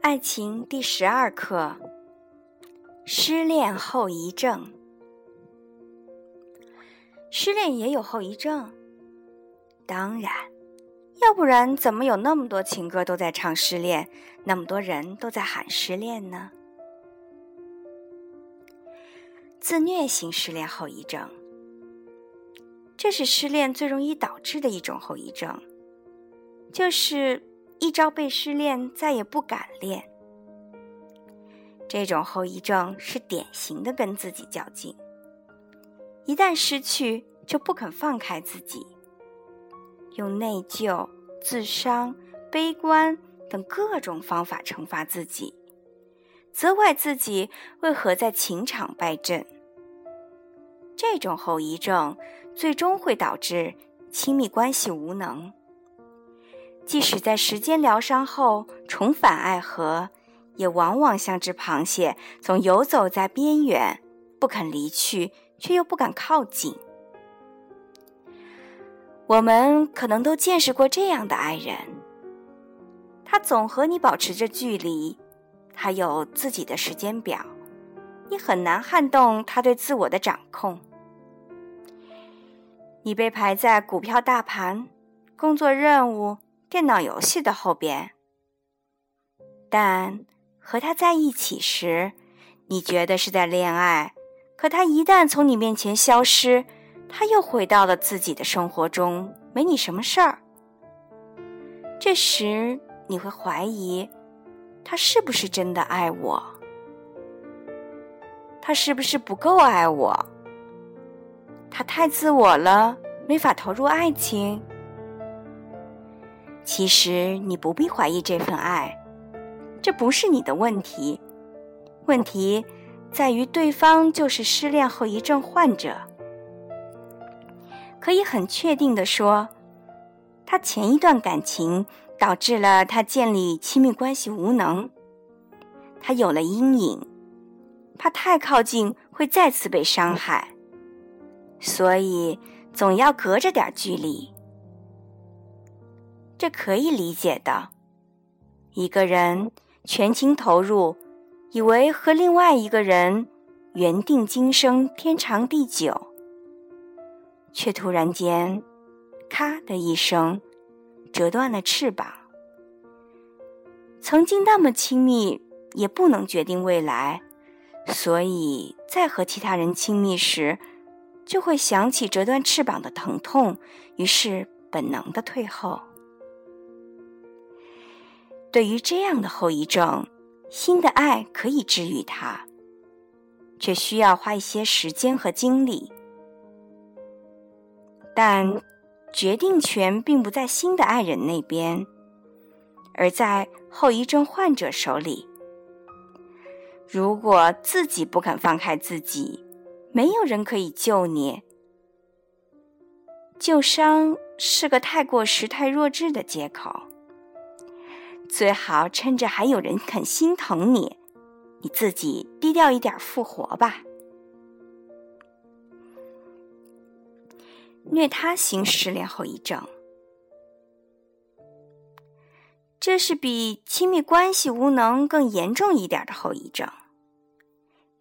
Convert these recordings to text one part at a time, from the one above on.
爱情第十二课：失恋后遗症。失恋也有后遗症？当然，要不然怎么有那么多情歌都在唱失恋，那么多人都在喊失恋呢？自虐型失恋后遗症，这是失恋最容易导致的一种后遗症，就是一朝被失恋，再也不敢恋。这种后遗症是典型的跟自己较劲，一旦失去就不肯放开自己，用内疚、自伤、悲观等各种方法惩罚自己。责怪自己为何在情场败阵。这种后遗症最终会导致亲密关系无能。即使在时间疗伤后重返爱河，也往往像只螃蟹，总游走在边缘，不肯离去，却又不敢靠近。我们可能都见识过这样的爱人，他总和你保持着距离。他有自己的时间表，你很难撼动他对自我的掌控。你被排在股票大盘、工作任务、电脑游戏的后边，但和他在一起时，你觉得是在恋爱。可他一旦从你面前消失，他又回到了自己的生活中，没你什么事儿。这时你会怀疑。他是不是真的爱我？他是不是不够爱我？他太自我了，没法投入爱情。其实你不必怀疑这份爱，这不是你的问题。问题在于对方就是失恋后遗症患者。可以很确定的说，他前一段感情。导致了他建立亲密关系无能，他有了阴影，怕太靠近会再次被伤害，所以总要隔着点距离。这可以理解的。一个人全情投入，以为和另外一个人缘定今生、天长地久，却突然间，咔的一声。折断了翅膀，曾经那么亲密，也不能决定未来，所以在和其他人亲密时，就会想起折断翅膀的疼痛，于是本能的退后。对于这样的后遗症，新的爱可以治愈它，却需要花一些时间和精力，但。决定权并不在新的爱人那边，而在后遗症患者手里。如果自己不肯放开自己，没有人可以救你。旧伤是个太过时、太弱智的借口。最好趁着还有人肯心疼你，你自己低调一点复活吧。虐他型失恋后遗症，这是比亲密关系无能更严重一点的后遗症，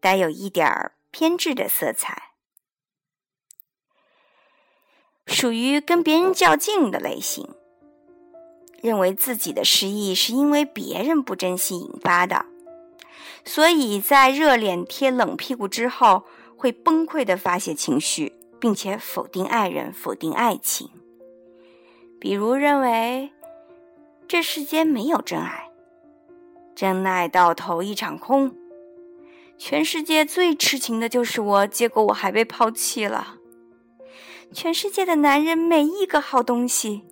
带有一点偏执的色彩，属于跟别人较劲的类型，认为自己的失意是因为别人不珍惜引发的，所以在热脸贴冷屁股之后，会崩溃的发泄情绪。并且否定爱人，否定爱情。比如认为这世间没有真爱，真爱到头一场空，全世界最痴情的就是我，结果我还被抛弃了。全世界的男人没一个好东西，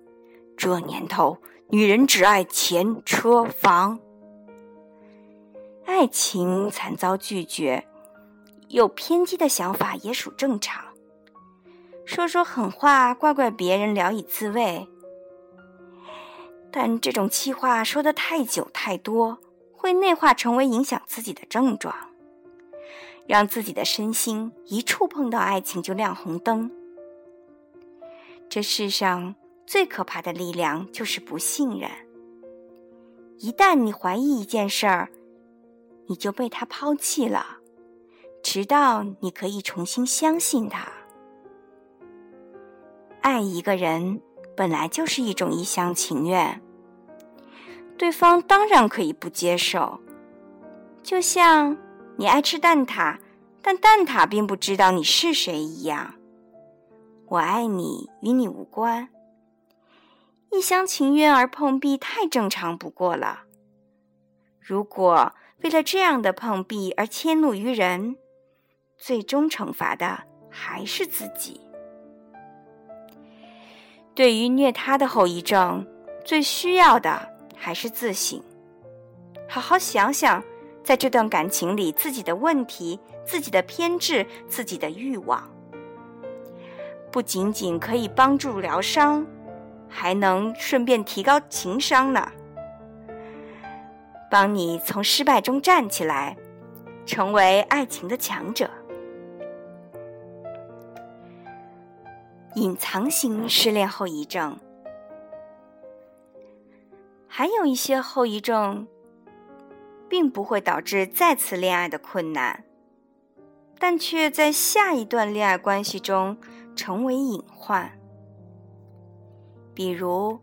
这年头女人只爱钱、车、房，爱情惨遭拒绝，有偏激的想法也属正常。说说狠话，怪怪别人，聊以自慰。但这种气话说的太久太多，会内化成为影响自己的症状，让自己的身心一触碰到爱情就亮红灯。这世上最可怕的力量就是不信任。一旦你怀疑一件事儿，你就被他抛弃了，直到你可以重新相信他。爱一个人本来就是一种一厢情愿，对方当然可以不接受。就像你爱吃蛋挞，但蛋挞并不知道你是谁一样。我爱你与你无关，一厢情愿而碰壁太正常不过了。如果为了这样的碰壁而迁怒于人，最终惩罚的还是自己。对于虐他的后遗症，最需要的还是自省。好好想想，在这段感情里自己的问题、自己的偏执、自己的欲望，不仅仅可以帮助疗伤，还能顺便提高情商呢。帮你从失败中站起来，成为爱情的强者。隐藏型失恋后遗症，还有一些后遗症，并不会导致再次恋爱的困难，但却在下一段恋爱关系中成为隐患。比如，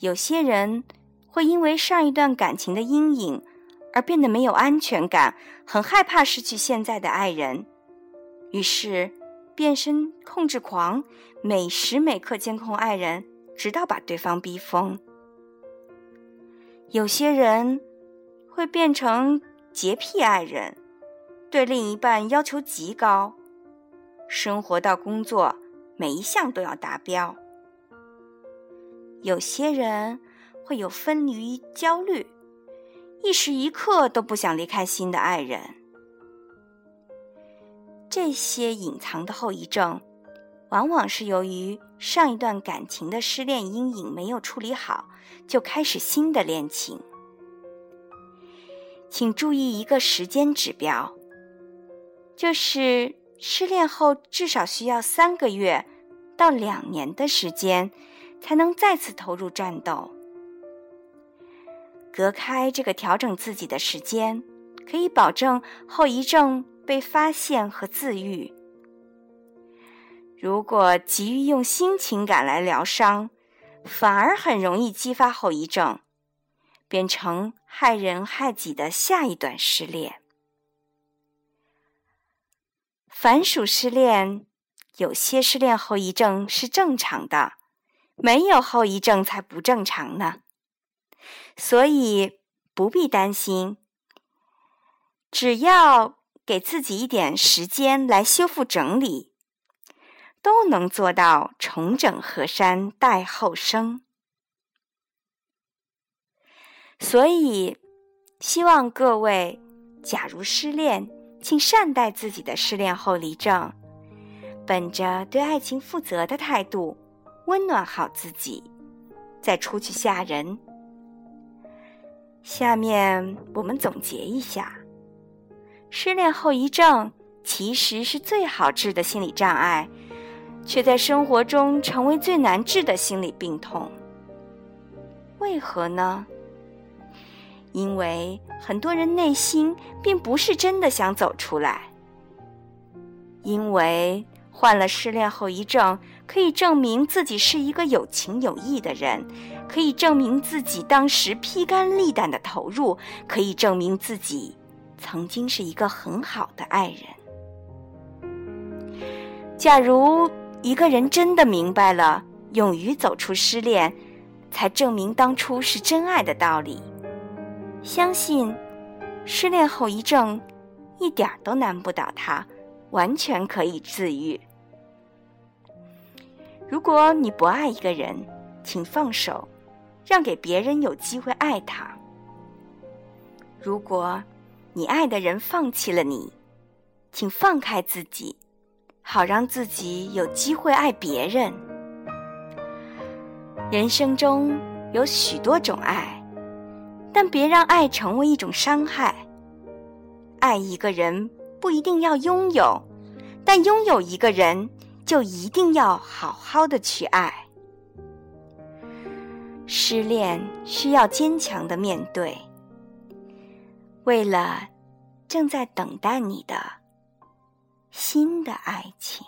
有些人会因为上一段感情的阴影而变得没有安全感，很害怕失去现在的爱人，于是。变身控制狂，每时每刻监控爱人，直到把对方逼疯。有些人会变成洁癖爱人，对另一半要求极高，生活到工作每一项都要达标。有些人会有分离焦虑，一时一刻都不想离开新的爱人。这些隐藏的后遗症，往往是由于上一段感情的失恋阴影没有处理好，就开始新的恋情。请注意一个时间指标，就是失恋后至少需要三个月到两年的时间，才能再次投入战斗。隔开这个调整自己的时间，可以保证后遗症。被发现和自愈。如果急于用新情感来疗伤，反而很容易激发后遗症，变成害人害己的下一段失恋。凡属失恋，有些失恋后遗症是正常的，没有后遗症才不正常呢。所以不必担心，只要。给自己一点时间来修复整理，都能做到重整河山待后生。所以，希望各位，假如失恋，请善待自己的失恋后遗症，本着对爱情负责的态度，温暖好自己，再出去吓人。下面我们总结一下。失恋后遗症其实是最好治的心理障碍，却在生活中成为最难治的心理病痛。为何呢？因为很多人内心并不是真的想走出来。因为患了失恋后遗症，可以证明自己是一个有情有义的人，可以证明自己当时披肝沥胆的投入，可以证明自己。曾经是一个很好的爱人。假如一个人真的明白了勇于走出失恋，才证明当初是真爱的道理，相信失恋后遗症一点都难不倒他，完全可以自愈。如果你不爱一个人，请放手，让给别人有机会爱他。如果。你爱的人放弃了你，请放开自己，好让自己有机会爱别人。人生中有许多种爱，但别让爱成为一种伤害。爱一个人不一定要拥有，但拥有一个人就一定要好好的去爱。失恋需要坚强的面对，为了正在等待你的新的爱情。